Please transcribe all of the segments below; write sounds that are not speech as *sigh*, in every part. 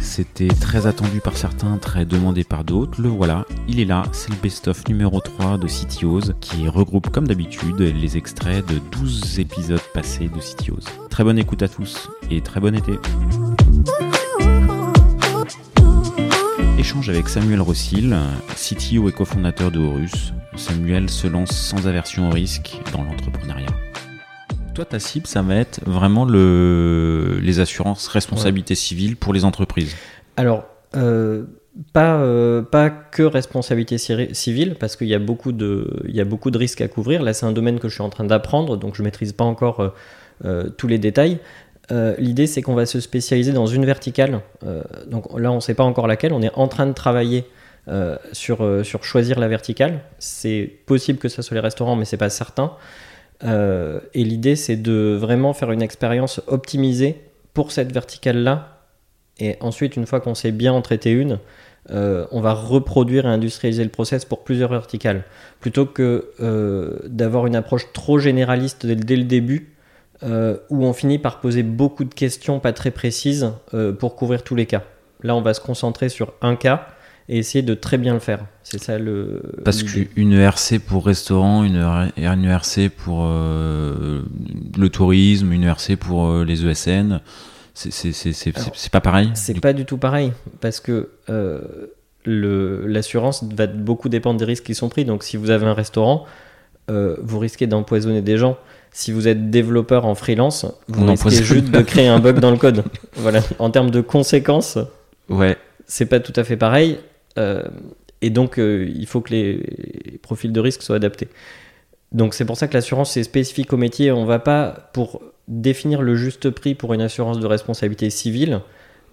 C'était très attendu par certains, très demandé par d'autres. Le voilà, il est là, c'est le best-of numéro 3 de CityOs qui regroupe comme d'habitude les extraits de 12 épisodes passés de CityOs. Très bonne écoute à tous et très bon été. Échange avec Samuel Rossil, CTO et cofondateur de Horus. Samuel se lance sans aversion au risque dans l'entrepreneuriat. Toi, ta cible, ça va être vraiment le, les assurances responsabilité civile pour les entreprises. Alors, euh, pas, euh, pas que responsabilité civile, parce qu'il y, a beaucoup de, il y a beaucoup de risques à couvrir. Là, c'est un domaine que je suis en train d'apprendre, donc je ne maîtrise pas encore euh, tous les détails. L'idée, c'est qu'on va se spécialiser dans une verticale. donc là, on ne sait pas encore laquelle. On est en train de travailler sur, sur choisir la verticale. C'est possible que ça soit les restaurants, mais c'est pas certain. Euh, et l'idée, c'est de vraiment faire une expérience optimisée pour cette verticale-là. Et ensuite, une fois qu'on s'est bien en traité une, euh, on va reproduire et industrialiser le process pour plusieurs verticales. Plutôt que euh, d'avoir une approche trop généraliste dès, le début, où on finit par poser beaucoup de questions pas très précises pour couvrir tous les cas. Là, on va se concentrer sur un cas et essayer de très bien le faire. C'est ça le. Parce qu'une ERC pour restaurant, une, ERC pour euh, le tourisme, une ERC pour euh, les ESN, c'est pas pareil C'est pas du tout pareil. Parce que euh, l'assurance va beaucoup dépendre des risques qui sont pris. Donc si vous avez un restaurant, vous risquez d'empoisonner des gens. Si vous êtes développeur en freelance, vous risquez juste de créer un bug dans le *laughs* code. Voilà. En termes de conséquences. Ouais. C'est pas tout à fait pareil. Euh, et donc, euh, il faut que les, profils de risque soient adaptés. Donc, c'est pour ça que l'assurance est spécifique au métier. On ne va pas, pour définir le juste prix pour une assurance de responsabilité civile,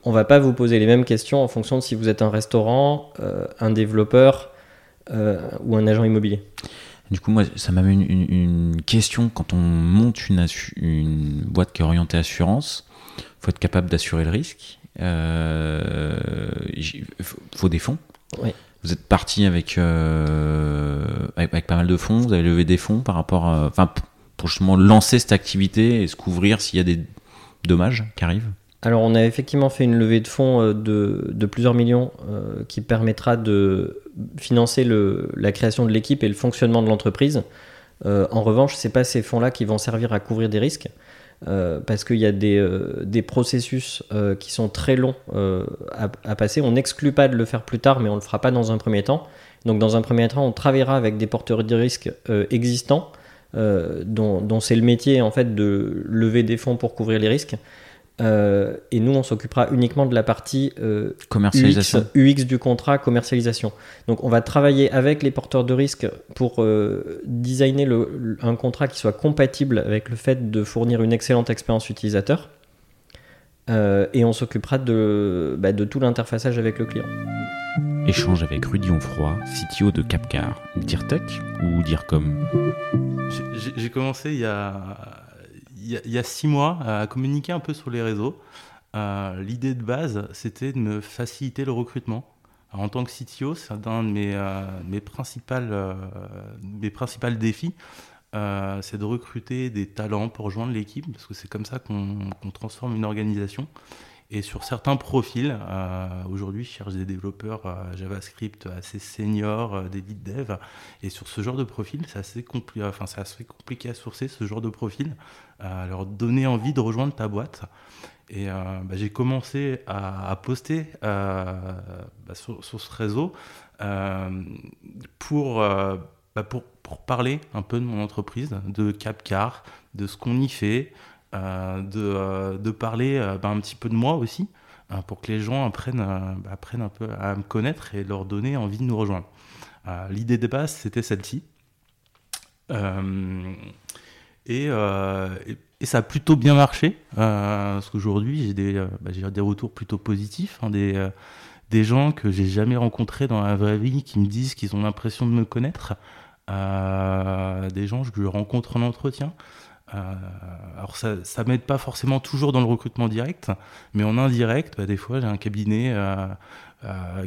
on ne va pas vous poser les mêmes questions en fonction de si vous êtes un restaurant, euh, un développeur ou un agent immobilier. Du coup, moi, ça m'amène une, une, question. Quand on monte une, boîte qui est orientée assurance, il faut être capable d'assurer le risque. Il faut des fonds. Vous êtes parti avec, euh, avec, pas mal de fonds, vous avez levé des fonds par rapport à, enfin, pour justement lancer cette activité et se couvrir s'il y a des dommages qui arrivent? Alors on a effectivement fait une levée de fonds euh, de, de plusieurs millions euh, qui permettra de financer le, la création de l'équipe et le fonctionnement de l'entreprise. en revanche, ce n'est pas ces fonds-là qui vont servir à couvrir des risques. Euh, parce qu'il y a des, euh, des processus euh, qui sont très longs à, passer. On n'exclut pas de le faire plus tard, mais on ne le fera pas dans un premier temps. Donc dans un premier temps, on travaillera avec des porteurs de risques existants, dont, dont c'est le métier en fait de lever des fonds pour couvrir les risques. Euh, et nous, on s'occupera uniquement de la partie euh, commercialisation. UX, du contrat, commercialisation. Donc, on va travailler avec les porteurs de risques pour euh, designer le, un contrat qui soit compatible avec le fait de fournir une excellente expérience utilisateur. et on s'occupera de, bah, de tout l'interfaçage avec le client. Échange avec Rudy Onfroy, CTO de Capcar. Dire tech ou dire comme J'ai commencé il y a il y, a six mois à communiquer un peu sur les réseaux. Euh, l'idée de base, c'était de me faciliter le recrutement. en tant que CTO, c'est un de mes, euh, mes, principales, euh, mes défis. c'est de recruter des talents pour rejoindre l'équipe, parce que c'est comme ça qu'on transforme une organisation. Et sur certains profils, aujourd'hui, je cherche des développeurs JavaScript assez seniors, des lead dev. Et sur ce genre de profil, c'est assez, assez, compliqué à sourcer ce genre de profil leur donner envie de rejoindre ta boîte. Et euh, bah, j'ai commencé à, poster euh, bah, sur, ce réseau euh, bah, pour, parler un peu de mon entreprise, de Capcar, de ce qu'on y fait, de, de, parler un petit peu de moi aussi, pour que les gens apprennent, apprennent un peu à me connaître et leur donner envie de nous rejoindre. L'idée de base, c'était celle-ci. Euh, et, et, ça a plutôt bien marché, euh, parce qu'aujourd'hui j'ai des, euh, bah, des retours plutôt positifs, hein, des, des gens que j'ai jamais rencontrés dans la vraie vie qui me disent qu'ils ont l'impression de me connaître, des gens que je rencontre en entretien. Alors ça, m'aide pas forcément toujours dans le recrutement direct, mais en indirect, bah, des fois j'ai un cabinet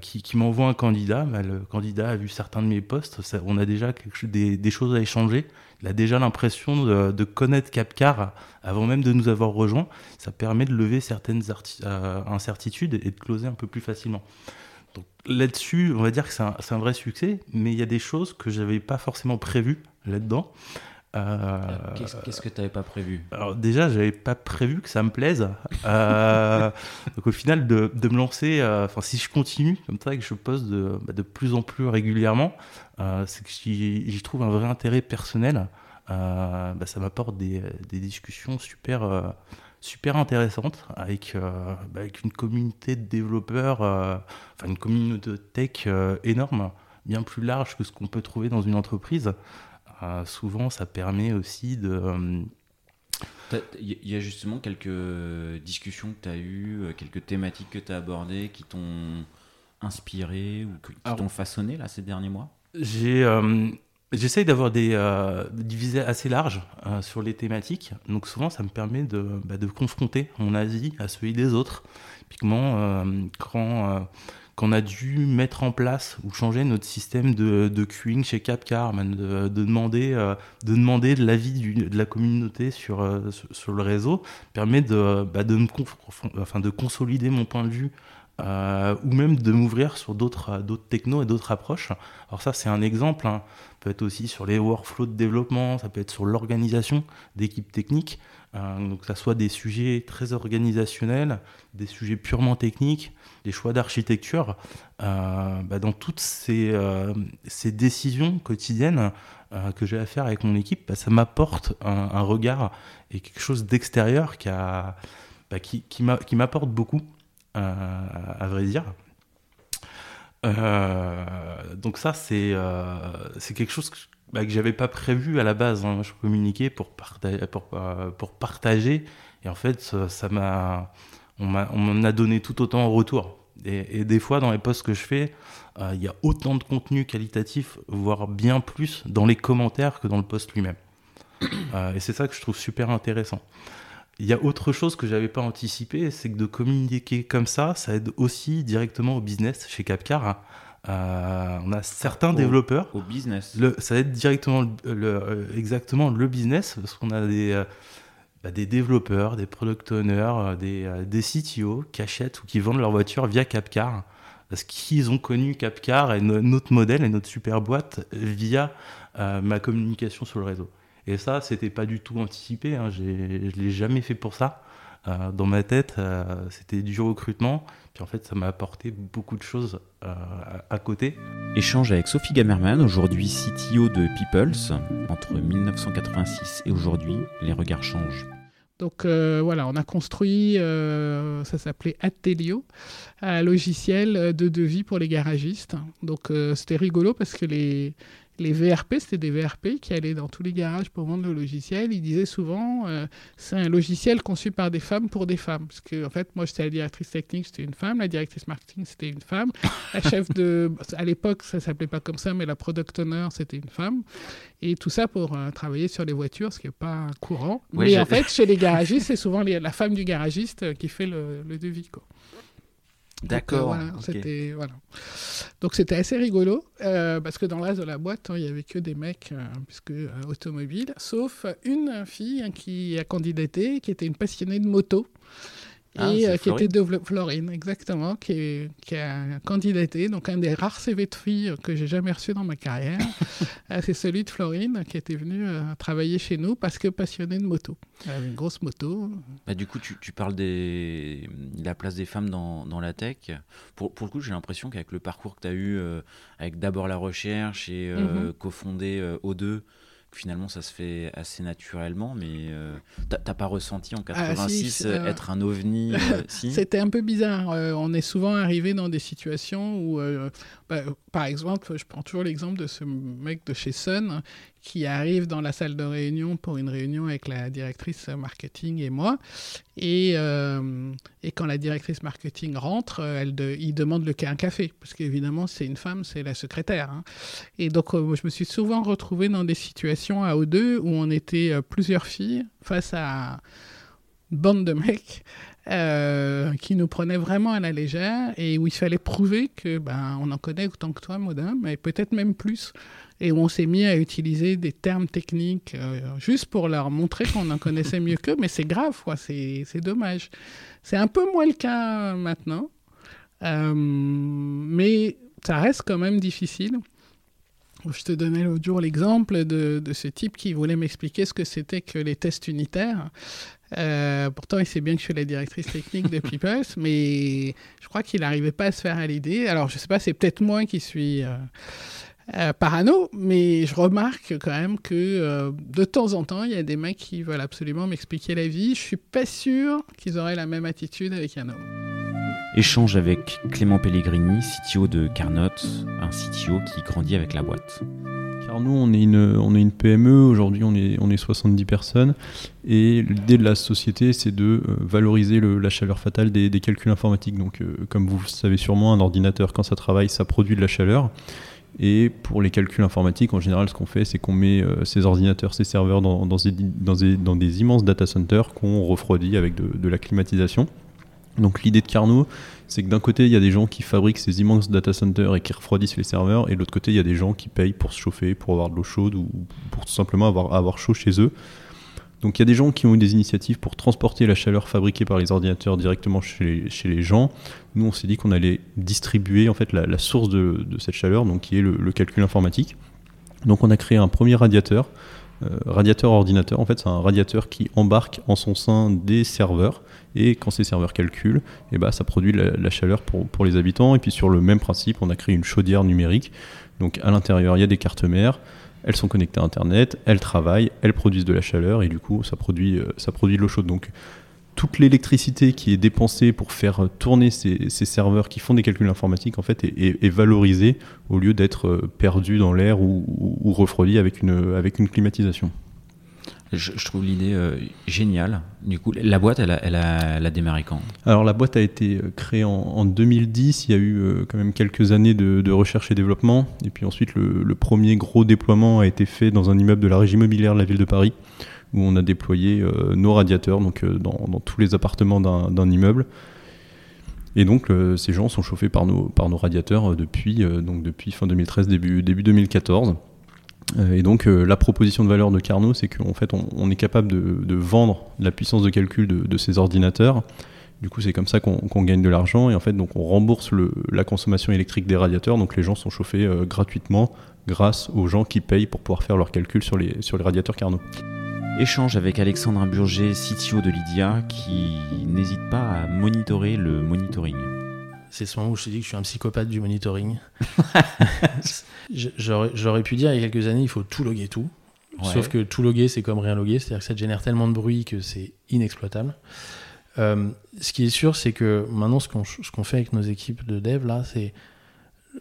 qui, qui m'envoie un candidat. Bah, le candidat a vu certains de mes postes, on a déjà des, choses à échanger. Il a déjà l'impression de, connaître Capcar avant même de nous avoir rejoints. Ça permet de lever certaines incertitudes et de closer un peu plus facilement là-dessus, on va dire que c'est un, vrai succès, mais il y a des choses que je n'avais pas forcément prévues là-dedans. Euh, qu'est-ce que tu n'avais pas prévu Alors déjà, j'avais pas prévu que ça me plaise. Euh, *laughs* donc au final, de, me lancer, euh, enfin si je continue comme ça et que je poste de, bah, de plus en plus régulièrement, c'est que j'y trouve un vrai intérêt personnel. Bah, ça m'apporte des, des, discussions super super intéressante avec, euh, bah, avec une communauté de développeurs, enfin une communauté de tech énorme, bien plus large que ce qu'on peut trouver dans une entreprise. Souvent, ça permet aussi de... Il y a justement quelques discussions que tu as eues, quelques thématiques que tu as abordées qui t'ont inspiré ou qui t'ont façonné là, ces derniers mois? J'ai J'essaye d'avoir des euh, divisés assez larges euh, sur les thématiques, donc souvent ça me permet de, bah, de confronter mon avis à celui des autres. Typiquement, euh, quand, quand, on a dû mettre en place ou changer notre système de, de queuing chez Capcar, de, de, demander, de demander de l'avis de la communauté sur, sur, le réseau, permet de, bah, de, me consolider mon point de vue euh, ou même de m'ouvrir sur d'autres technos et d'autres approches. Alors ça c'est un exemple, hein. ça peut être aussi sur les workflows de développement, ça peut être sur l'organisation d'équipes techniques, euh, donc que ça soit des sujets très organisationnels, des sujets purement techniques, des choix d'architecture. Euh, bah, dans toutes ces, ces décisions quotidiennes que j'ai à faire avec mon équipe, bah, ça m'apporte un, regard et quelque chose d'extérieur qui, bah, qui, m'apporte beaucoup à vrai dire. Euh, donc ça, c'est euh, quelque chose bah, que j'avais pas prévu à la base. Hein. Je communiquais pour, partager, pour, euh, pour partager. Et en fait, ça m'a, on m'en a donné tout autant en retour. Et, des fois, dans les posts que je fais, il y a autant de contenu qualitatif, voire bien plus dans les commentaires que dans le post lui-même. *coughs* et c'est ça que je trouve super intéressant. Il y a autre chose que j'avais pas anticipé, c'est que de communiquer comme ça, ça aide aussi directement au business chez Capcar. Euh, on a certains développeurs. Au business. Le, ça aide directement le, euh, exactement le business parce qu'on a des, euh, bah, des développeurs, des product owners, des, des CTO qui achètent ou qui vendent leur voiture via Capcar parce qu'ils ont connu Capcar et notre modèle et notre super boîte via ma communication sur le réseau. Et ça, c'était pas du tout anticipé. Hein. Je l'ai jamais fait pour ça. Euh, dans ma tête, euh, c'était du recrutement. Puis en fait, ça m'a apporté beaucoup de choses euh, à côté. Échange avec Sophie Gamerman, aujourd'hui CTO de Peoples. Entre 1986 et aujourd'hui, les regards changent. Donc voilà, on a construit, ça s'appelait Atelio, un logiciel de devis pour les garagistes. Donc c'était rigolo parce que les, les VRP, c'était des VRP qui allaient dans tous les garages pour vendre le logiciel. Ils disaient souvent, euh, c'est un logiciel conçu par des femmes pour des femmes. Parce que, en fait, moi, j'étais la directrice technique, c'était une femme. La directrice marketing, c'était une femme. La chef de. À l'époque, ça s'appelait pas comme ça, mais la product owner, c'était une femme. Et tout ça pour euh, travailler sur les voitures, ce qui n'est pas courant. mais en *laughs* fait, chez les garagistes, c'est souvent la femme du garagiste euh, qui fait le, le devis. Quoi. D'accord. voilà, c'était voilà. Donc c'était assez rigolo euh, parce que dans reste de la boîte, hein, il y avait que des mecs euh, puisque euh, automobiles, sauf une fille qui a candidaté, qui était une passionnée de moto. Ah, et euh, qui était de Florine, exactement, qui, qui, a candidaté. Donc, un des rares CV de filles que j'ai jamais reçu dans ma carrière, *laughs* euh, c'est celui de Florine, qui était venue euh, travailler chez nous parce que passionnée de moto. Elle avait une grosse moto. Bah, du coup, tu, tu parles de la place des femmes dans, dans la tech. Pour, pour le coup, j'ai l'impression qu'avec le parcours que tu as eu, avec d'abord la recherche et mm-hmm. cofondé O2, finalement ça se fait assez naturellement, mais euh, t'as pas ressenti en 86 ah, euh, être un ovni euh, *laughs* C'était un peu bizarre. on est souvent arrivé dans des situations où, bah, par exemple, je prends toujours l'exemple de ce mec de chez Sun, qui arrive dans la salle de réunion pour une réunion avec la directrice marketing et moi. Et, euh, quand la directrice marketing rentre, elle il demande le un café, parce qu'évidemment, c'est une femme, c'est la secrétaire. Hein. Et donc, euh, je me suis souvent retrouvé dans des situations à O2 où on était euh, plusieurs filles face à bande de mecs qui nous prenaient vraiment à la légère et où il fallait prouver que ben on en connaît autant que toi, Modin, mais peut-être même plus et où on s'est mis à utiliser des termes techniques euh, juste pour leur montrer qu'on en connaissait mieux qu'eux, mais c'est grave, quoi, c'est, dommage. C'est un peu moins le cas maintenant, euh, mais ça reste quand même difficile. Je te donnais l'autre jour l'exemple de, de, ce type qui voulait m'expliquer ce que c'était que les tests unitaires. Euh, pourtant, il sait bien que je suis la directrice technique de Peoples, *laughs* mais je crois qu'il n'arrivait pas à se faire à l'idée. Alors, je ne sais pas, c'est peut-être moi qui suis euh, parano, mais je remarque quand même que euh, de temps en temps, il y a des mecs qui veulent absolument m'expliquer la vie. Je suis pas sûr qu'ils auraient la même attitude avec un homme. Échange avec Clément Pellegrini, CTO de Carnot, un CTO qui grandit avec la boîte. Nous, on est une, PME, aujourd'hui on est, on est 70 personnes, et l'idée de la société, c'est de euh, valoriser la chaleur fatale des, calculs informatiques. Donc, comme vous le savez sûrement, un ordinateur, quand ça travaille, ça produit de la chaleur. Et pour les calculs informatiques, en général, ce qu'on fait, c'est qu'on met euh, ces ordinateurs, ces serveurs dans, dans, des, dans, des, immenses data centers qu'on refroidit avec de, la climatisation. Donc l'idée de Carnot, c'est que d'un côté, il y a des gens qui fabriquent ces immenses data centers et qui refroidissent les serveurs, et de l'autre côté, il y a des gens qui payent pour se chauffer, pour avoir de l'eau chaude ou pour tout simplement avoir, avoir chaud chez eux. Donc il y a des gens qui ont eu des initiatives pour transporter la chaleur fabriquée par les ordinateurs directement chez les, gens. Nous, on s'est dit qu'on allait distribuer en fait la, source de, cette chaleur, donc qui est le, calcul informatique. Donc on a créé un premier radiateur, euh, radiateur ordinateur. En fait, c'est un radiateur qui embarque en son sein des serveurs. Et quand ces serveurs calculent, et eh ben, ça produit la, chaleur pour, pour les habitants. Et puis sur le même principe, on a créé une chaudière numérique. Donc à l'intérieur, il y a des cartes mères elles sont connectées à Internet, elles travaillent, elles produisent de la chaleur et du coup ça produit, euh, ça produit de l'eau chaude. Donc toute l'électricité qui est dépensée pour faire tourner ces, serveurs qui font des calculs informatiques en fait est, valorisée au lieu d'être euh, perdue dans l'air ou, ou, refroidie avec une, avec une climatisation. Je, trouve l'idée euh, géniale. Du coup, la boîte, elle a, démarré quand Alors, la boîte a été euh, créée en, 2010. Il y a eu euh, quand même quelques années de, recherche et développement. Et puis ensuite, le, premier gros déploiement a été fait dans un immeuble de la régie immobilière de la ville de Paris, où on a déployé nos radiateurs donc, dans, tous les appartements d'un immeuble. Et donc, ces gens sont chauffés par nos, par nos radiateurs depuis, donc depuis fin 2013, début, début 2014. Euh, et donc euh, la proposition de valeur de Carnot, c'est qu'en fait on, est capable de, vendre la puissance de calcul de, ces ordinateurs. Du coup, c'est comme ça qu'on gagne de l'argent et en fait, donc on rembourse la consommation électrique des radiateurs. Donc les gens sont chauffés euh, gratuitement grâce aux gens qui payent pour pouvoir faire leurs calculs sur les, radiateurs Carnot. Échange avec Alexandre Burger, CTO de Lydia, qui n'hésite pas à monitorer le monitoring c'est ce moment où je te dis que je suis un psychopathe du monitoring. *laughs* J'aurais pu dire il y a quelques années, il faut tout loguer tout. Sauf que tout loguer, c'est comme rien loguer, c'est-à-dire que ça génère tellement de bruit que c'est inexploitable. Euh, ce qui est sûr, c'est que maintenant, ce qu'on fait avec nos équipes de dev, là, c'est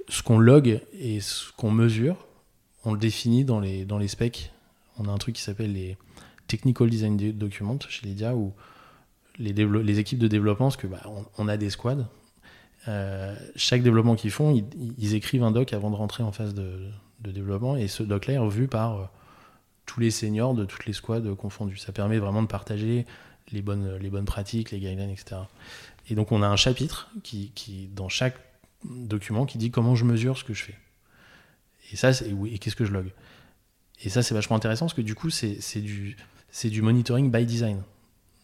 ce qu'on log et ce qu'on mesure, on le définit dans les, dans les specs. On a un truc qui s'appelle les Technical Design Documents chez Lydia, où les, les équipes de développement, parce que bah, on, a des squads, euh, chaque développement qu'ils font, ils, écrivent un doc avant de rentrer en phase de, développement et ce doc-là est revu par euh, tous les seniors de toutes les squads confondues. Ça permet vraiment de partager les bonnes, pratiques, les guidelines, etc. Et donc on a un chapitre qui, dans chaque document qui dit comment je mesure ce que je fais. Et ça, et qu'est-ce que je log? Et ça, c'est vachement intéressant parce que du coup, c'est du monitoring by design.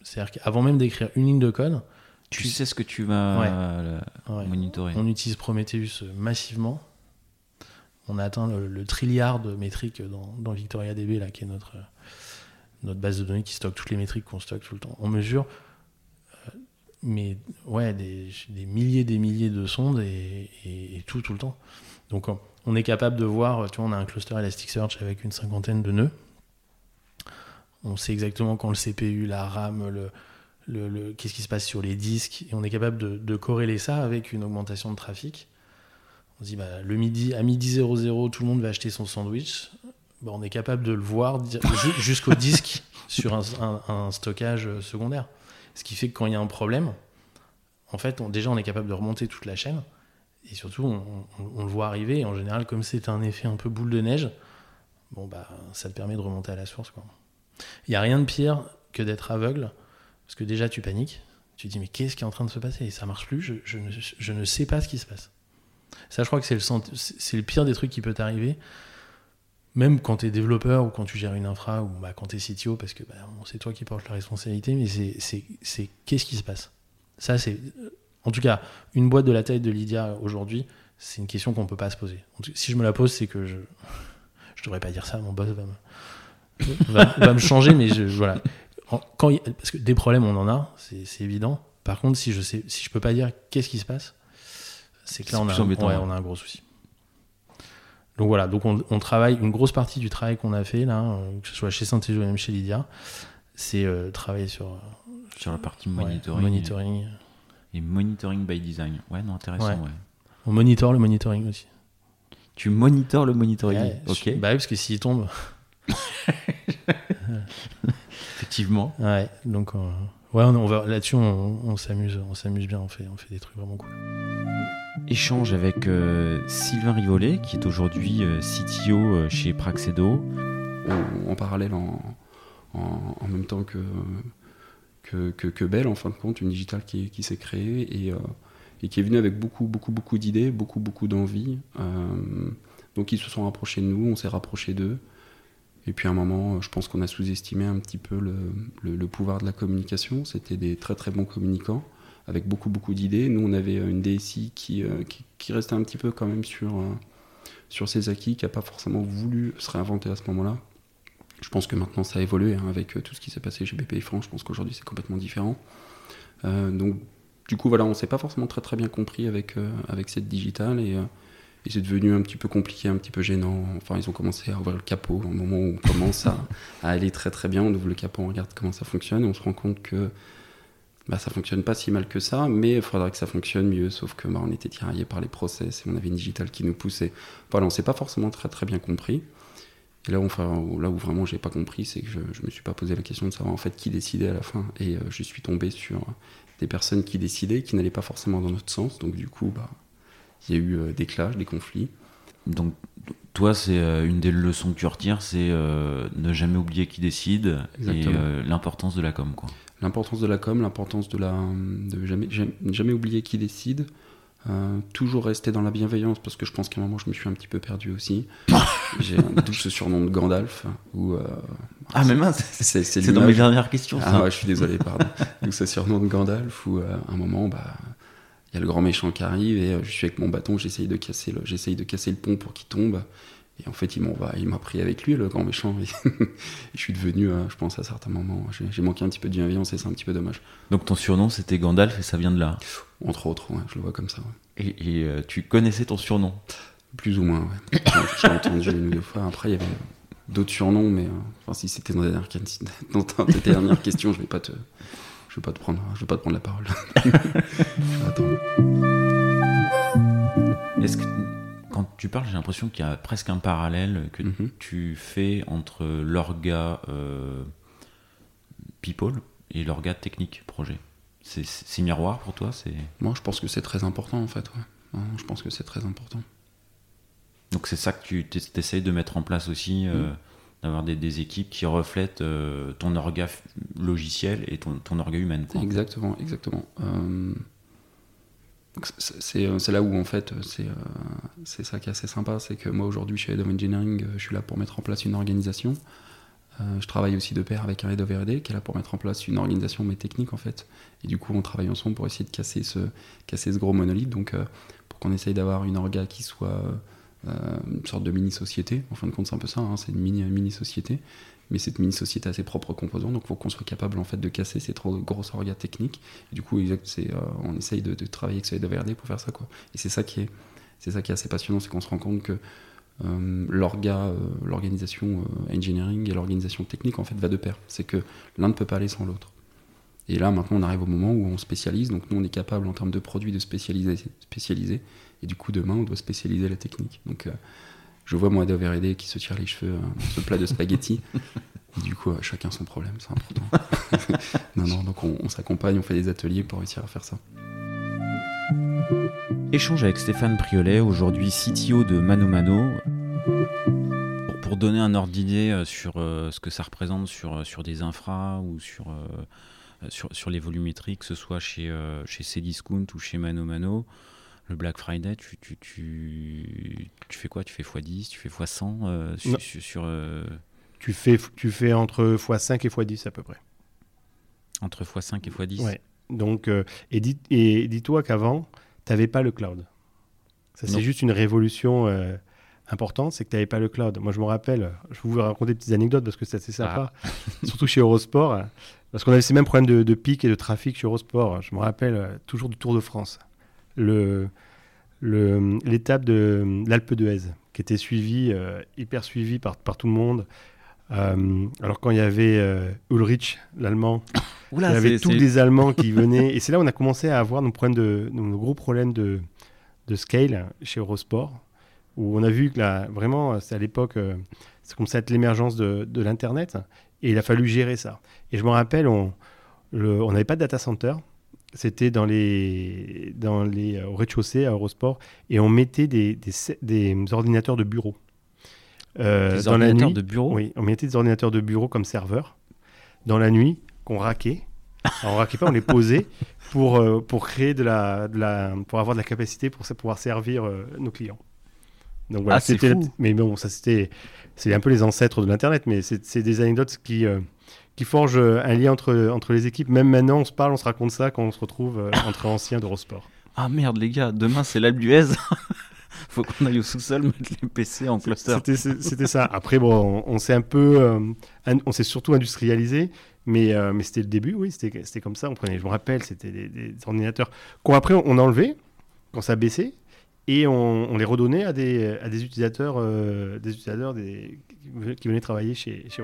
C'est-à-dire qu'avant même d'écrire une ligne de code, tu sais ce que tu vas monitorer. On utilise Prometheus massivement. On a atteint le, trilliard de métriques dans, dans, VictoriaDB, là, qui est notre, notre base de données qui stocke toutes les métriques qu'on stocke tout le temps. On mesure euh, mais ouais, des, des, milliers des milliers de sondes et, tout, tout le temps. Donc on est capable de voir, tu vois, on a un cluster Elasticsearch avec une cinquantaine de nœuds. On sait exactement quand le CPU, la RAM, le, qu'est-ce qui se passe sur les disques, et on est capable de, corréler ça avec une augmentation de trafic. On se dit, bah, le midi, à midi 00, tout le monde va acheter son sandwich. bah, on est capable de le voir *laughs* jusqu'au disque sur un, stockage secondaire. Ce qui fait que quand il y a un problème, en fait, déjà, on est capable de remonter toute la chaîne. Et surtout, on, le voit arriver. en général, comme c'est un effet un peu boule de neige, bon, bah, ça te permet de remonter à la source. Il n'y a rien de pire que d'être aveugle, parce que déjà, tu paniques. Tu dis, mais qu'est-ce qui est en train de se passer? Ça marche plus, je, ne, ne, sais pas ce qui se passe. Ça, je crois que c'est le, le pire des trucs qui peut t'arriver même quand tu es développeur ou quand tu gères une infra ou bah, quand tu es CTO, parce que bah, c'est toi qui portes la responsabilité, mais c'est qu'est-ce qui se passe? Ça, c'est. En tout cas, une boîte de la taille de Lydia aujourd'hui, c'est une question qu'on peut pas se poser. Si je me la pose, c'est que je. Je devrais pas dire ça, mon boss va me, va, me changer, mais je, voilà. Quand, parce que des problèmes, on en a, c'est évident. Par contre, si je sais, si je peux pas dire qu'est-ce qui se passe, c'est que là, on a, on a un gros souci. Donc voilà, donc on, travaille, une grosse partie du travail qu'on a fait, là, euh, que ce soit chez Synthèse ou même chez Lydia, c'est euh, travailler sur, euh, sur la partie monitoring. monitoring. Et, monitoring by design. Ouais, non, intéressant, ouais. On monitore le monitoring aussi. Tu monitores le monitoring Ok. Bah oui, parce que s'il tombe. *laughs* *laughs* Effectivement. Ouais, donc ouais, on, va là-dessus, on, s'amuse, on s'amuse bien, on fait, on fait des trucs vraiment cool échange avec euh, Sylvain Rivollet, qui est aujourd'hui euh, CTO euh, chez Praxedo. En, parallèle, en, même temps que, que, que, Bell, en fin de compte, une digitale qui, qui s'est créée et, et, qui est venue avec beaucoup, beaucoup, beaucoup d'idées, beaucoup, beaucoup d'envie. donc ils se sont rapprochés de nous, on s'est rapprochés d'eux. Et puis à un moment, je pense qu'on a sous-estimé un petit peu le, pouvoir de la communication. C'était des très très bons communicants avec beaucoup beaucoup d'idées. Nous, on avait une DSI euh, qui, qui, restait un petit peu quand même sur, euh, sur ses acquis, qui n'a pas forcément voulu se réinventer à ce moment-là. Je pense que maintenant ça a évolué hein, avec euh, tout ce qui s'est passé chez BPI France. Je pense qu'aujourd'hui c'est complètement différent. donc du coup voilà, on s'est pas forcément très très bien compris avec, avec cette digitale et, et c'est devenu un petit peu compliqué, un petit peu gênant. Enfin ils ont commencé à ouvrir le capot au moment où on commence à, à aller très très bien. On ouvre le capot, on regarde comment ça fonctionne et on se rend compte que bah, ça fonctionne pas si mal que ça, mais il faudrait que ça fonctionne mieux. Sauf que bah, on était tiraillé par les process et on avait une digitale qui nous poussait. Voilà, on s'est pas forcément très très bien compris. Et là où, là où vraiment j'ai pas compris, c'est que je, je me suis pas posé la question de savoir en fait qui décidait à la fin. Et euh, je suis tombé sur des personnes qui décidaient, qui n'allaient pas forcément dans notre sens. Donc du coup, bah, il y a eu euh, des clashs, des conflits. Donc toi, c'est euh, une des leçons que tu retires, c'est ne jamais oublier qui décide et l'importance de la com. Quoi l'importance de la com, l'importance de la de jamais, jamais, oublier qui décide, euh, toujours rester dans la bienveillance parce que je pense qu'à un moment je me suis un petit peu perdu aussi. *laughs* J'ai un douce surnom de Gandalf. Où, euh, ah, mais mince, c'est dans mes dernières questions. Ah, ouais, je suis désolé, pardon. Donc, ce surnom de Gandalf où euh, à un moment, bah. Il y a le grand méchant qui arrive et je suis avec mon bâton, j'essaye de casser le, j'essaye de casser le pont pour qu'il tombe. Et en fait, il m'a pris avec lui, le grand méchant. *laughs* Et je suis devenu, euh, je pense, à certains moments, j'ai manqué un petit peu de bienveillance et c'est un petit peu dommage. Donc ton surnom, c'était Gandalf et ça vient de là Entre autres, je le vois comme ça. Et, euh, tu connaissais ton surnom? Plus ou moins, ouais. *laughs* J'ai entendu une ou deux fois. Après, il y avait d'autres surnoms, mais euh, enfin, si c'était dans, *laughs* dans ta dernière question, je vais pas te, je vais pas te prendre, je vais pas te prendre la parole. *laughs* Attends. Est-ce que quand tu parles, j'ai l'impression qu'il y a presque un parallèle que mhm. tu fais entre l'orga euh, people et l'orga technique projet. C'est miroir pour toi Moi, je pense que c'est très important en fait. Je pense que c'est très important. Donc c'est ça que tu essayes de mettre en place aussi, euh, mhm. D'avoir des, équipes qui reflètent euh, ton orga logiciel et ton, orga humaine. Exactement, exactement. Euh, c'est là où en fait c'est euh, ça qui est assez sympa, c'est que moi aujourd'hui chez Head of Engineering, euh, je suis là pour mettre en place une organisation. je travaille aussi de pair avec un Head of R&D qui est là pour mettre en place une organisation mais technique en fait. Et du coup on travaille ensemble pour essayer de casser ce, casser ce gros monolithe, donc pour qu'on essaye d'avoir une orga qui soit une sorte de mini-société. En fin de compte c'est un peu ça, hein, c'est une mini-société. Mini mais cette mini-société a ses propres composants, donc il faut qu'on soit capable en fait de casser ces trop grosses orgas techniques. du coup, c'est, euh, on essaye de, travailler avec de pour faire ça. Quoi. Et c'est ça qui est, ça qui est assez passionnant, c'est qu'on se rend compte que euh, euh, l'organisation engineering et l'organisation technique en fait va de pair. C'est que l'un ne peut pas aller sans l'autre. Et là, maintenant, on arrive au moment où on spécialise. Donc, nous, on est capable, en termes de produits, de spécialiser, spécialiser. Et du coup, demain, on doit spécialiser la technique. Donc, je vois of R&D qui se tire les cheveux dans ce plat de spaghettis. *laughs* du coup, chacun son problème, c'est important. *laughs* non, non, donc on, s'accompagne, on fait des ateliers pour réussir à faire ça. Échange avec Stéphane Priolet, aujourd'hui CTO de Mano Mano. Pour, donner un ordre d'idée sur ce que ça représente sur, sur des infras ou sur, sur, sur les volumétries, que ce soit chez, chez Cdiscount ou chez Mano Mano, le Black Friday, tu, tu, tu, tu, fais quoi? Tu fais x10, tu fais x100 euh, sur... Euh, tu, fais, tu fais entre x5 et x10 à peu près. Entre x5 et x10 Ouais. Donc, euh, et, dis, dis-toi qu'avant, tu n'avais pas le cloud. Ça, c'est juste une révolution importante, c'est que tu n'avais pas le cloud. Moi, je me rappelle, je vais vous raconter des petites anecdotes parce que c'est assez sympa, ah. surtout chez Eurosport, parce qu'on avait ces mêmes problèmes de, de pic et de trafic chez Eurosport. Je me rappelle toujours du Tour de France le, l'étape de l'Alpe d'Huez, qui était suivie, euh, hyper suivie par, par tout le monde. Euh, alors quand il y avait euh, Ulrich, l'allemand, *coughs* il y avait tous les Allemands qui *laughs* venaient. et c'est là où on a commencé à avoir nos, problèmes de, nos gros problèmes de, de scale chez Eurosport, où on a vu que là, vraiment, c'est à l'époque, c'est comme ça être l'émergence de, de l'Internet, et il a fallu gérer ça. Et je me rappelle, on n'avait pas de data center, c'était dans les, dans les, euh, au rez-de-chaussée à Eurosport, et on mettait des, des, ordinateurs de bureau. Euh, des dans ordinateurs la nuit, de bureau? Oui, on mettait des ordinateurs de bureau comme serveurs dans la nuit qu'on raquait. on raquait pas, on les posait pour, euh, pour créer de la, de la, pour avoir de la capacité pour pouvoir servir nos clients. Donc voilà, ah, c'était, mais bon, ça c'était, c'est un peu les ancêtres de l'internet, mais c'est des anecdotes qui qui forge euh, un lien entre, entre les équipes. Même maintenant, on se parle, on se raconte ça quand on se retrouve euh, entre *coughs* anciens d'Eurosport. Ah merde, les gars, demain c'est l'Albuez. *laughs* Faut qu'on aille au sous-sol mettre les PC en cluster. C'était ça. Après, bon, on, s'est un peu. Euh, on s'est surtout industrialisé, mais, mais c'était le début, oui, c'était comme ça. On prenait, je me rappelle, c'était des, ordinateurs qu'on après on a enlevé quand ça a baissé et on, les redonnait à des, à des utilisateurs, des utilisateurs des, qui venaient travailler chez, chez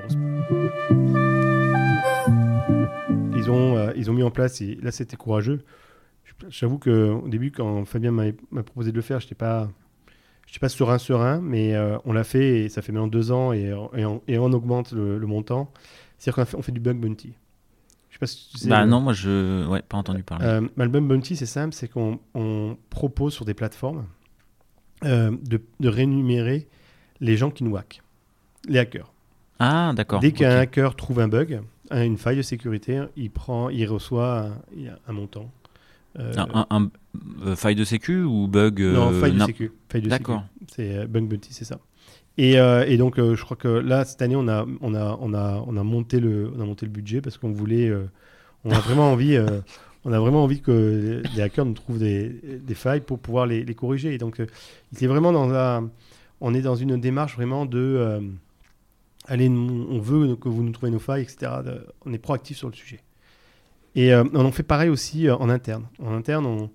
ils ont, euh, ils ont mis en place, et là c'était courageux. J'avoue qu'au début, quand Fabien m'a proposé de le faire, je n'étais pas, pas serein, serein, mais euh, on l'a fait et ça fait maintenant deux ans et, et, on, augmente le, montant. C'est-à-dire qu'on fait, fait, du bug bounty. Je sais pas si tu sais. Bah non, moi je ouais, pas entendu parler. Euh, le bug bounty, c'est simple, c'est qu'on propose sur des plateformes de, de rémunérer les gens qui nous hackent, les hackers. Ah, d'accord. Dès qu'un hacker trouve un bug, une faille de sécurité, il, prend, il reçoit un, montant. Euh, un, euh, faille de sécu ou bug euh, Non, faille de sécu. D'accord. C'est bug bounty, c'est ça. Et, et, donc, je crois que là, cette année, on a, on a, on a, on a, monté, le, on a monté le budget parce qu'on voulait. on a vraiment envie. *laughs* on a vraiment envie que les hackers nous trouvent des, des failles pour pouvoir les, les corriger. Et donc, il est vraiment dans on est dans une démarche vraiment de allez, on veut que vous nous trouviez nos failles, etc. On est proactif sur le sujet. Et euh, on en fait pareil aussi euh, en interne. En interne,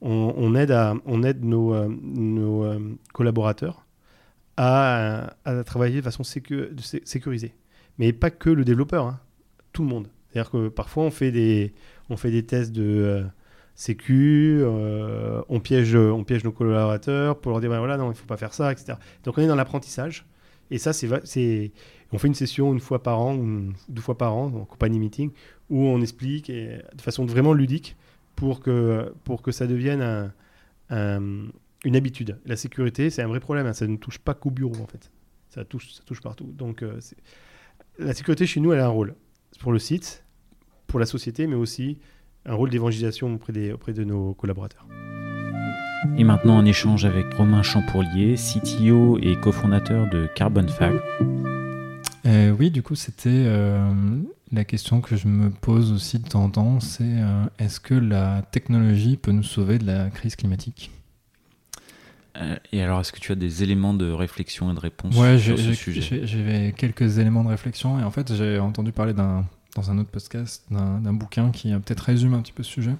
on, aide, à, on aide nos, euh, nos collaborateurs à, travailler de façon sécurisée. Mais pas que le développeur, hein. tout le monde. C'est-à-dire que parfois, on fait des, on fait des tests de sécu, on, piège, on piège nos collaborateurs pour leur dire, voilà, non, il ne faut pas faire ça, etc. Donc on est dans l'apprentissage. Et ça, c'est, on fait une session une fois par an, ou deux fois par an, en compagnie meeting, où on explique de façon vraiment ludique pour que, pour que ça devienne une habitude. La sécurité, c'est un vrai problème. Hein. Ça ne touche pas qu'au bureau, en fait. Ça touche, ça touche partout. Donc, euh, la sécurité chez nous, elle a un rôle pour le site, pour la société, mais aussi un rôle d'évangélisation auprès, des, auprès de nos collaborateurs. Et maintenant, un échange avec Romain Champourlier, CTO et cofondateur de Carbon Fact. Euh, oui, du coup, c'était euh, la question que je me pose aussi de temps en temps, c'est euh, est-ce que la technologie peut nous sauver de la crise climatique? Et alors, est-ce que tu as des éléments de réflexion et de réponse sur ce sujet J'avais quelques éléments de réflexion et en fait, j'ai entendu parler dans un autre podcast d'un bouquin qui peut-être résume un petit peu ce sujet.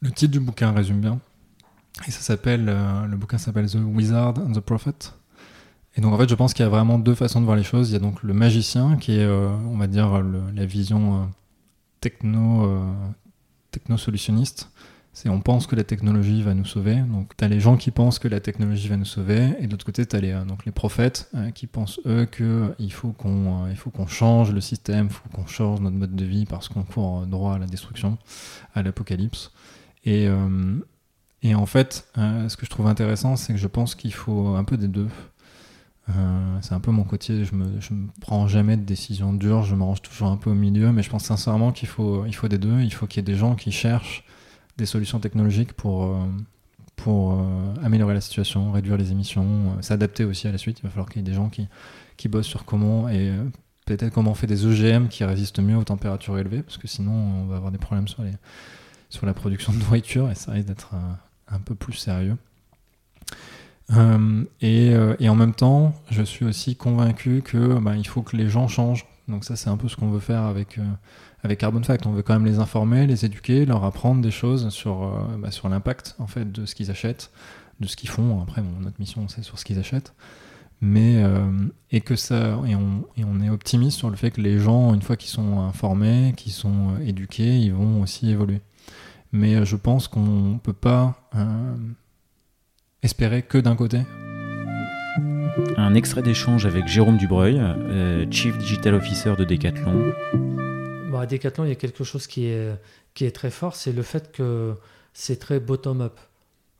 Le titre du bouquin résume bien. Et ça s'appelle, euh, le bouquin s'appelle The Wizard and the Prophet. Et donc en fait, je pense qu'il y a vraiment deux façons de voir les choses. Il y a donc le magicien qui est, euh, on va dire, la vision euh, techno, techno solutionniste. C'est on pense que la technologie va nous sauver. Donc tu as les gens qui pensent que la technologie va nous sauver, et de l'autre côté tu as les, donc les prophètes qui pensent eux qu'il faut qu'on il faut qu'on change le système, il faut qu'on change notre mode de vie parce qu'on court droit à la destruction, à l'apocalypse. Et, et en fait, ce que je trouve intéressant, c'est que je pense qu'il faut un peu des deux. Euh, c'est un peu mon côté, je me, me prends jamais de décision dure, je me range toujours un peu au milieu, mais je pense sincèrement qu'il faut, il faut des deux. Il faut qu'il y ait des gens qui cherchent des solutions technologiques pour, euh, pour euh, améliorer la situation, réduire les émissions, s'adapter aussi à la suite. Il va falloir qu'il y ait des gens qui, qui bossent sur comment et peut-être comment on fait des EGM qui résistent mieux aux températures élevées, parce que sinon on va avoir des problèmes sur, les, sur la production de nourriture et ça risque d'être un peu plus sérieux. Euh, euh, et, en même temps, je suis aussi convaincu que bah, il faut que les gens changent. Donc ça, c'est un peu ce qu'on veut faire avec, euh, avec Carbon Fact. On veut quand même les informer, les éduquer, leur apprendre des choses sur, bah, sur l'impact en fait de ce qu'ils achètent, de ce qu'ils font. Après, notre mission, c'est sur ce qu'ils achètent. Mais et que ça et on, et on est optimiste sur le fait que les gens, une fois qu'ils sont informés, qu'ils sont éduqués, ils vont aussi évoluer. Mais je pense qu'on peut pas espérer que d'un côté Un extrait d'échange avec Jérôme Dubreuil, euh, Chief Digital Officer de Decathlon. À Decathlon, il y a quelque chose qui est, qui est très fort, c'est le fait que c'est très bottom-up.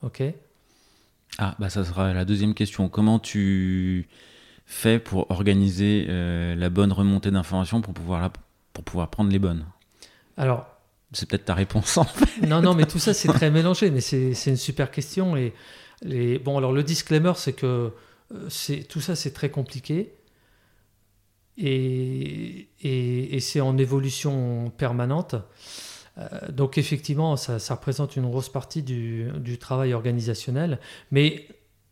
OK? Ah, bah ça sera la deuxième question. Comment tu fais pour organiser euh, la bonne remontée d'informations pour pouvoir, pour pouvoir prendre les bonnes? Alors, c'est peut-être ta réponse en fait. Non, non, mais tout ça c'est très mélangé, mais c'est une super question et Bon, alors le disclaimer, c'est que euh, tout ça, c'est très compliqué. Et, c'est en évolution permanente. Euh, donc effectivement, ça, représente une grosse partie du, travail organisationnel. Mais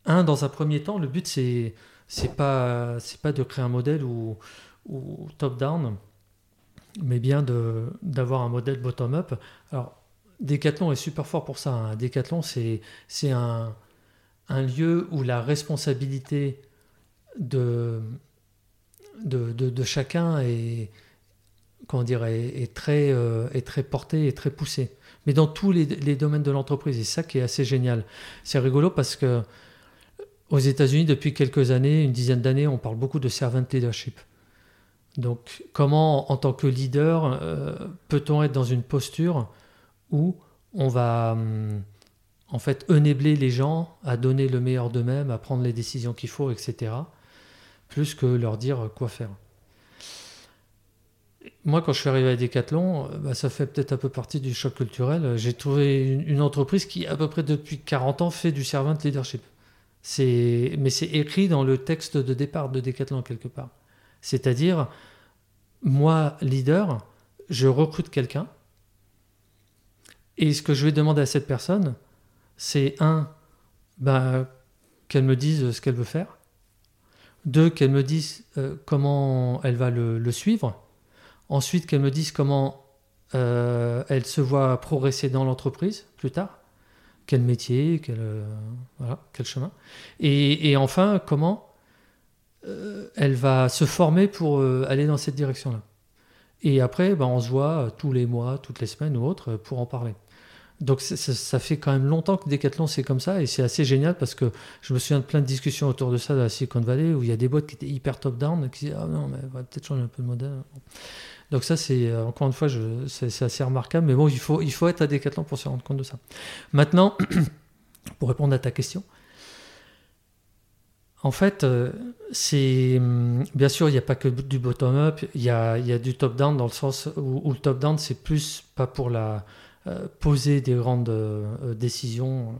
un, dans un premier temps, le but c'est c'est pas pas de créer un modèle ou, top down, mais bien d'avoir un modèle bottom up. Alors Decathlon est super fort pour ça. Hein. Decathlon c'est c'est un un lieu où la responsabilité de, de, chacun est, comment dire, est, très, euh, est très portée et très poussée. Mais dans tous les, domaines de l'entreprise, et ça qui est assez génial. C'est rigolo parce que aux États-Unis, depuis quelques années, une dizaine d'années, on parle beaucoup de servant leadership. Donc, comment, en tant que leader, euh, peut-on être dans une posture où on va, hum, en fait enabler les gens à donner le meilleur d'eux-mêmes, à prendre les décisions qu'il faut, etc. Plus que leur dire quoi faire. Moi, quand je suis arrivé à Decathlon, euh, bah, ça fait peut-être un peu partie du choc culturel. J'ai trouvé une, entreprise qui, à peu près depuis 40 ans, fait du servant leadership. Mais c'est écrit dans le texte de départ de Decathlon quelque part. C'est-à-dire, moi, leader, je recrute quelqu'un, et ce que je vais demander à cette personne, c'est un, bah, qu'elle me dise ce qu'elle veut faire. Deux, qu'elle me dise euh, comment elle va le, suivre. Ensuite, qu'elle me dise comment euh, elle se voit progresser dans l'entreprise plus tard. Quel métier, quel, euh, chemin. Et, enfin, comment elle va se former pour aller dans cette direction-là. Et après, bah, on se voit tous les mois, toutes les semaines ou autres pour en parler. Donc ça, fait quand même longtemps que Decathlon c'est comme ça et c'est assez génial parce que je me souviens de plein de discussions autour de ça dans la Silicon Valley où il y a des boîtes qui étaient hyper top-down qui disaient ah non mais va peut-être changer un peu de modèle. Donc ça c'est euh, encore une fois c'est assez remarquable mais bon il faut, il faut être à Decathlon pour se rendre compte de ça. Maintenant *coughs* pour répondre à ta question, en fait, euh, c'est hum, bien sûr, il n'y a pas que du bottom-up, il y a, y a, du top-down dans le sens où le top-down, c'est plus pas pour la, poser des grandes euh, décisions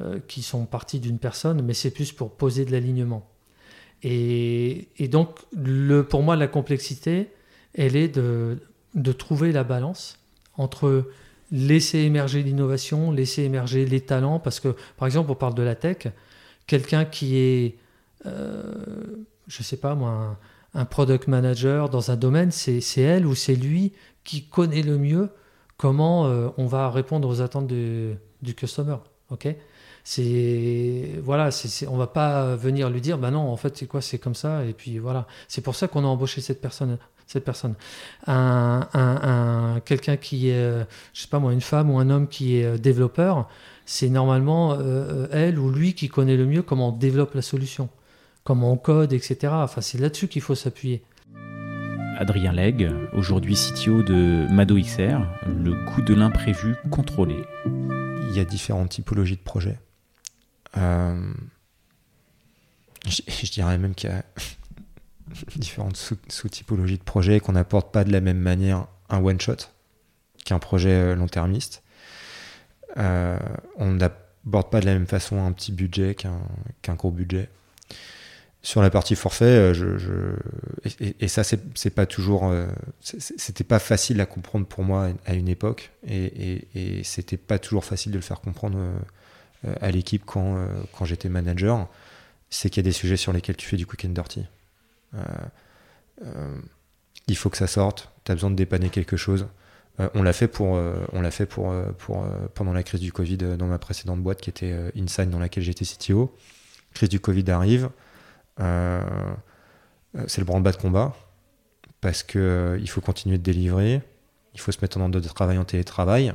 euh, qui sont parties d'une personne, mais c'est plus pour poser de l'alignement. Et, donc, pour moi, la complexité, elle est de, trouver la balance entre laisser émerger l'innovation, laisser émerger les talents, parce que, par exemple, on parle de la tech, quelqu'un qui est, euh, je sais pas moi, un, product manager dans un domaine, c'est elle ou c'est lui qui connaît le mieux comment euh, on va répondre aux attentes du, customer. ok? C'est voilà, c'est, on va pas venir lui dire, bah non, en fait, c'est quoi, c'est comme ça, et puis voilà. C'est pour ça qu'on a embauché cette personne. Cette personne, un, un, quelqu'un qui est, je sais pas moi, une femme ou un homme qui est développeur, c'est normalement elle ou lui qui connaît le mieux comment on développe la solution, comment on code, etc. Enfin, c'est là-dessus qu'il faut s'appuyer. Adrien Legge, aujourd'hui CTO de Mado XR, le coût de l'imprévu contrôlé. Il y a différentes typologies de projets. Euh, je, dirais même qu'il y a *laughs* différentes sous-typologies de projets qu'on n'apporte pas de la même manière un one-shot qu'un projet euh, long-termiste. Euh, on n'aborde pas de la même façon un petit budget qu'un gros budget. Sur la partie forfait, euh, Et, ça, c'est pas toujours. Euh, c'était pas facile à comprendre pour moi à une époque, et, et c'était pas toujours facile de le faire comprendre euh, à l'équipe quand, j'étais manager. C'est qu'il y a des sujets sur lesquels tu fais du quick and dirty. il faut que ça sorte, tu as besoin de dépanner quelque chose. on l'a fait pour, on fait pour, pour pendant la crise du Covid dans ma précédente boîte qui était Insight dans laquelle j'étais CTO. Crise du Covid arrive, c'est le branle-bas de combat parce qu'il euh, il faut continuer de délivrer, il faut se mettre en ordre de travail en télétravail.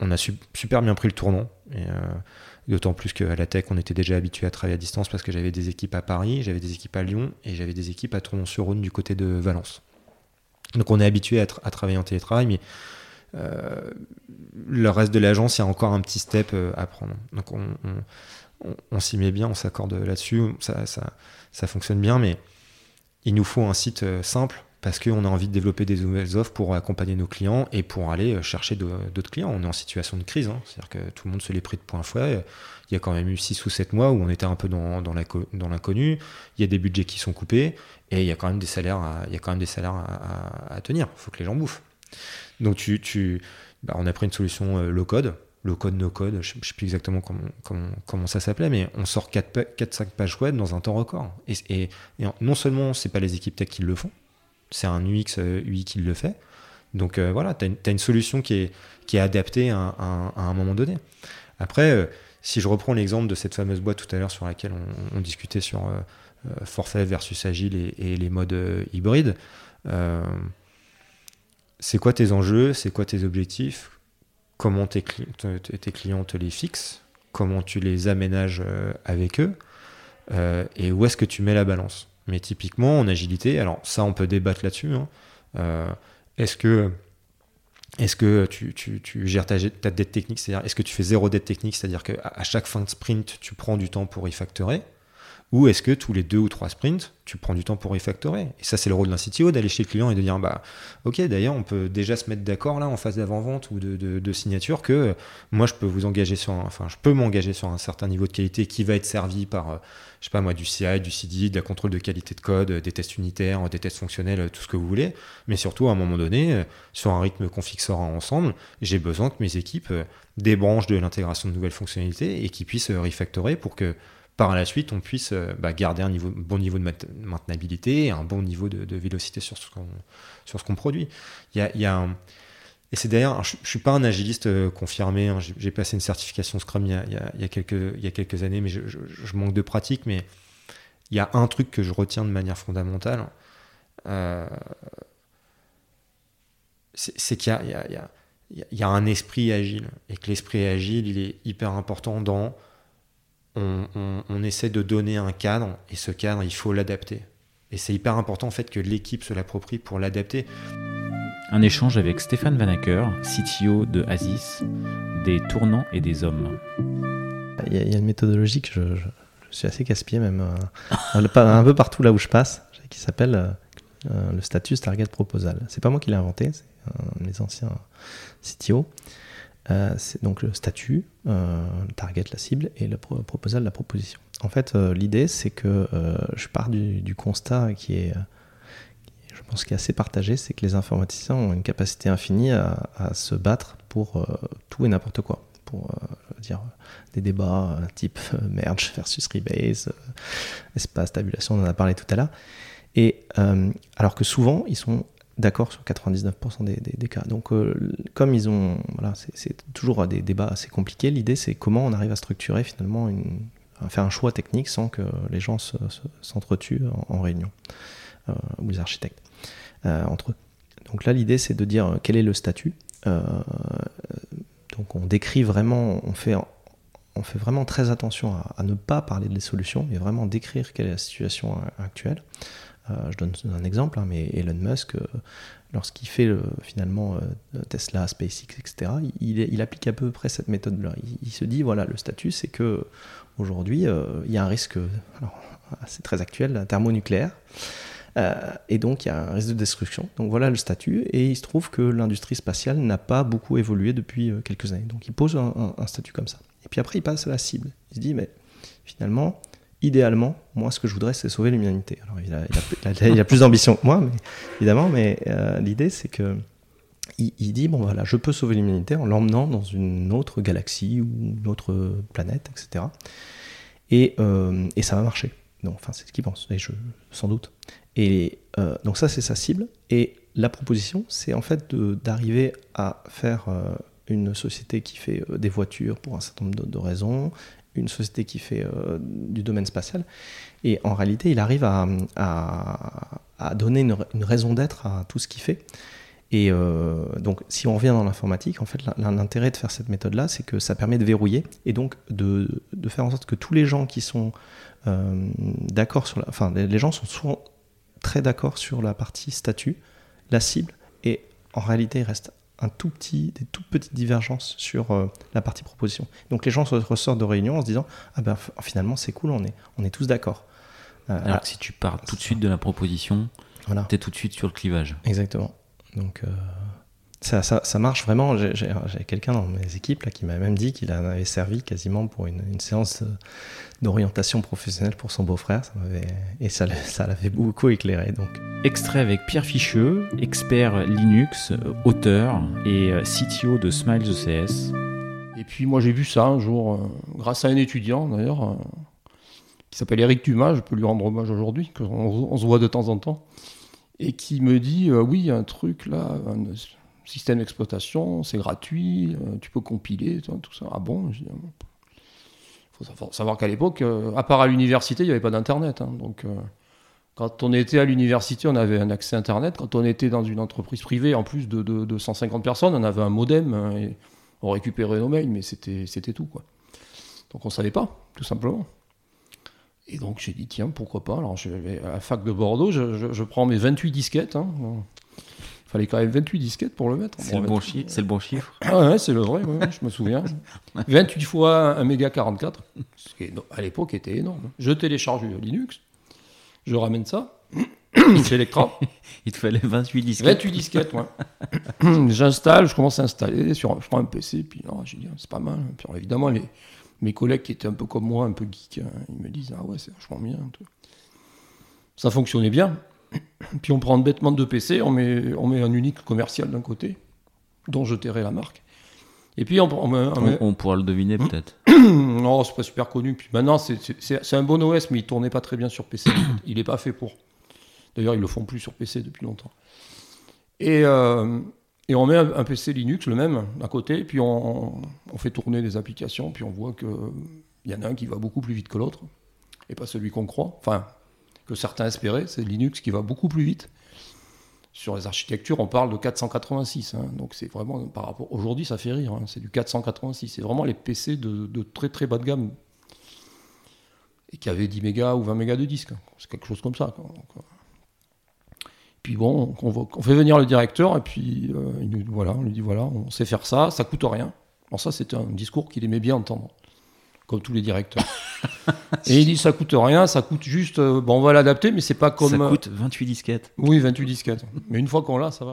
On a super bien pris le tournant, euh, d'autant plus qu'à la tech, on était déjà habitué à travailler à distance parce que j'avais des équipes à Paris, j'avais des équipes à Lyon et j'avais des équipes à Tournon-sur-Rhône du côté de Valence. Donc on est habitué à, travailler en télétravail, mais le reste de l'agence, il y a encore un petit step à prendre. Donc on, on, s'y met bien, on s'accorde là-dessus, ça, ça, fonctionne bien, mais il nous faut un site euh, simple parce qu'on a envie de développer des nouvelles offres pour accompagner nos clients et pour aller euh, chercher d'autres clients. On est en situation de crise, hein. c'est-à-dire que tout le monde se l'est pris de point fouet. Il y a quand même eu 6 ou 7 mois où on était un peu dans, l'inconnu. Il y a des budgets qui sont coupés et il y a quand même des salaires à, à, tenir. Il faut que les gens bouffent. Donc tu, tu bah, on a pris une solution euh, low code le code no code, je ne sais plus exactement comment, ça s'appelait, mais on sort 4-5 pages web dans un temps record. Et, non seulement c'est pas les équipes tech qui le font, c'est un UX UI euh, qui le fait. Donc euh, voilà, tu as, une solution qui est, adaptée à, un moment donné. Après, euh, si je reprends l'exemple de cette fameuse boîte tout à l'heure sur laquelle on, discutait sur forfait versus agile et les modes hybrides, c'est quoi tes enjeux, c'est quoi tes objectifs, comment tes, clients te les fixent, comment tu les aménages euh, avec eux, euh, et où est-ce que tu mets la balance. Mais typiquement, en agilité, alors ça, on peut débattre là-dessus. Hein. Euh, est-ce que, est que tu, gères ta, dette technique, c'est-à-dire est-ce que tu fais zéro dette technique, c'est-à-dire qu'à chaque fin de sprint, tu prends du temps pour y factorer ou est-ce que tous les deux ou trois sprints, tu prends du temps pour refactorer Et ça, c'est le rôle d'un CTO d'aller chez le client et de dire bah, ok, d'ailleurs, on peut déjà se mettre d'accord là en phase d'avant-vente ou de, signature que euh, moi, je peux vous engager sur, enfin, je peux m'engager sur un certain niveau de qualité qui va être servi par, euh, je sais pas moi, du CI, du CD, de la contrôle de qualité de code, des tests unitaires, des tests fonctionnels, tout ce que vous voulez. Mais surtout, à un moment donné, euh, sur un rythme qu'on fixera ensemble, j'ai besoin que mes équipes débranchent de l'intégration de nouvelles fonctionnalités et qu'ils puissent refactorer pour que par la suite, on puisse euh, bah, garder un bon niveau de maintenabilité et un bon niveau de, vélocité sur ce qu'on, produit. Il y a, Et c'est d'ailleurs, je ne suis pas un agiliste euh, confirmé, hein. j'ai passé une certification Scrum il y a, quelques, années, mais je, manque de pratique, mais il y a un truc que je retiens de manière fondamentale, euh, c'est, qu'il y a un esprit agile, et que l'esprit agile, il est hyper important dans on, essaie de donner un cadre et ce cadre, il faut l'adapter. Et c'est hyper important en fait que l'équipe se l'approprie pour l'adapter. Un échange avec Stéphane Vanacker, CTO de Asis, des tournants et des hommes. Il y, a, une méthodologie que je, suis assez casse-pied même, euh, un peu partout là où je passe, qui s'appelle euh, le status target proposal. C'est pas moi qui l'ai inventé, c'est mes anciens CTO. Euh, c'est donc le statut, euh, target, la cible, et le proposal, la proposition. En fait, euh, l'idée, c'est que je pars du, constat qui est, je pense, qui est assez partagé, c'est que les informaticiens ont une capacité infinie à, se battre pour tout et n'importe quoi. Pour dire des débats type merge versus rebase, espace, tabulation, on en a parlé tout à l'heure. Et alors que souvent, ils sont d'accord sur 99% des, cas. Donc, comme ils ont. Voilà, c'est toujours des débats assez compliqués. L'idée, c'est comment on arrive à structurer finalement, à faire un choix technique sans que les gens s'entretuent en, réunion, ou les architectes, entre eux. Donc là, l'idée, c'est de dire quel est le statut. donc, on décrit vraiment, on fait on fait vraiment très attention à, ne pas parler des solutions, mais vraiment décrire quelle est la situation actuelle. Euh, je donne un exemple, hein, mais Elon Musk, euh, lorsqu'il fait finalement euh, Tesla, SpaceX, etc., il, applique à peu près cette méthode-là. Il, se dit voilà, le statut, c'est que aujourd'hui, il y a un risque, *laughs* c'est très actuel, thermonucléaire. et donc il y a un risque de destruction. Donc voilà le statut. Et il se trouve que l'industrie spatiale n'a pas beaucoup évolué depuis quelques années. Donc il pose un statut comme ça. Et puis après, il passe à la cible. Il se dit, mais finalement, idéalement, moi, ce que je voudrais, c'est sauver l'humanité. Alors, il a, a, plus d'ambition que moi, mais, évidemment, mais euh, l'idée, c'est que il, dit, bon, voilà, je peux sauver l'humanité en l'emmenant dans une autre galaxie ou une autre planète, etc. Et, euh, et ça va marcher. Enfin, c'est ce qu'il pense, et je, sans doute. Et euh, donc ça, c'est sa cible. Et la proposition, c'est en fait d'arriver à faire une société qui fait des voitures pour un certain nombre de, raisons, une société qui fait euh, du domaine spatial. Et en réalité, il arrive à, donner une, raison d'être à tout ce qu'il fait. Et euh, donc, si on revient dans l'informatique, en fait, l'intérêt de faire cette méthode-là, c'est que ça permet de verrouiller et donc de, faire en sorte que tous les gens qui sont d'accord sur la. Enfin, les gens sont souvent très d'accord sur la partie statut, la cible, et en réalité, il reste un tout petit, des toutes petites divergences sur euh, la partie proposition. Donc les gens ressortent de réunion en se disant ah ben finalement c'est cool, on est, on est tous d'accord. Euh, Alors que si tu pars tout de suite de la proposition, voilà. tu es tout de suite sur le clivage. Exactement. Donc euh, ça, ça, marche vraiment. J'ai quelqu'un dans mes équipes là, qui m'a même dit qu'il en avait servi quasiment pour une, une séance d'orientation professionnelle pour son beau-frère. Et ça, ça l'avait beaucoup éclairé. Donc. Extrait avec Pierre Ficheux, expert Linux, auteur et euh, CTO de Smile CS. Et puis moi j'ai vu ça un jour, euh, grâce à un étudiant d'ailleurs, euh, qui s'appelle Eric Dumas, je peux lui rendre hommage aujourd'hui, qu'on on se voit de temps en temps, et qui me dit oui, un truc là, système d'exploitation, c'est gratuit, euh, tu peux compiler, tout ça. Ah bon Il faut savoir qu'à l'époque, euh, à part à l'université, il n'y avait pas d'Internet. Hein. donc, euh, quand on était à l'université, on avait un accès Internet. Quand on était dans une entreprise privée, en plus de, de, 150 personnes, on avait un modem hein, et on récupérait nos mails, mais c'était tout. Quoi. Donc on ne savait pas, tout simplement. Et donc j'ai dit, tiens, pourquoi pas? Alors à la fac de Bordeaux, je, prends mes 28 disquettes. Hein fallait quand même 28 disquettes pour le mettre. C'est le, bon le, bon chiffre. Ah ouais, c'est le vrai, je me souviens. *laughs* 28 fois 1 méga 44, ce qui à l'époque était énorme. Je télécharge Linux, je ramène ça *coughs* chez Electra. *laughs* Il te fallait 28 disquettes. 28 disquettes, ouais. *coughs* J'installe, je commence à installer, sur, je prends un PC, puis j'ai dit, c'est pas mal. Puis évidemment, les, mes collègues qui étaient un peu comme moi, un peu geek, hein, ils me disent, ah ouais, c'est vachement bien. Ça fonctionnait bien. Puis on prend bêtement deux PC, on met, on met un unique commercial d'un côté, dont je tairai la marque. Et puis on, on, pourra le deviner hmm peut-être. *coughs* non, c'est pas super connu. Puis maintenant, c'est un bon OS, mais il tournait pas très bien sur PC. *coughs* il n'est pas fait pour. D'ailleurs, ils le font plus sur PC depuis longtemps. Et, euh, et on met un, PC Linux, le même, à côté, puis on, fait tourner des applications, puis on voit qu'il y en a un qui va beaucoup plus vite que l'autre, et pas celui qu'on croit. Enfin, que certains espéraient, c'est Linux qui va beaucoup plus vite. Sur les architectures, on parle de 486. Hein. donc c'est vraiment, par rapport. Aujourd'hui, ça fait rire. Hein. c'est du 486. C'est vraiment les PC de, très très bas de gamme. Et qui avaient 10 mégas ou 20 mégas de disque. C'est quelque chose comme ça. Euh. puis bon, on, fait venir le directeur et puis euh, il voilà, on lui dit voilà, on sait faire ça, ça coûte rien. Bon, ça, c'était un discours qu'il aimait bien entendre comme tous les directeurs. *laughs* et il dit ça coûte rien, ça coûte juste. Euh, bon, on va l'adapter, mais c'est pas comme. Ça coûte 28 disquettes. Oui, 28 disquettes. Mais une fois qu'on l'a, ça va.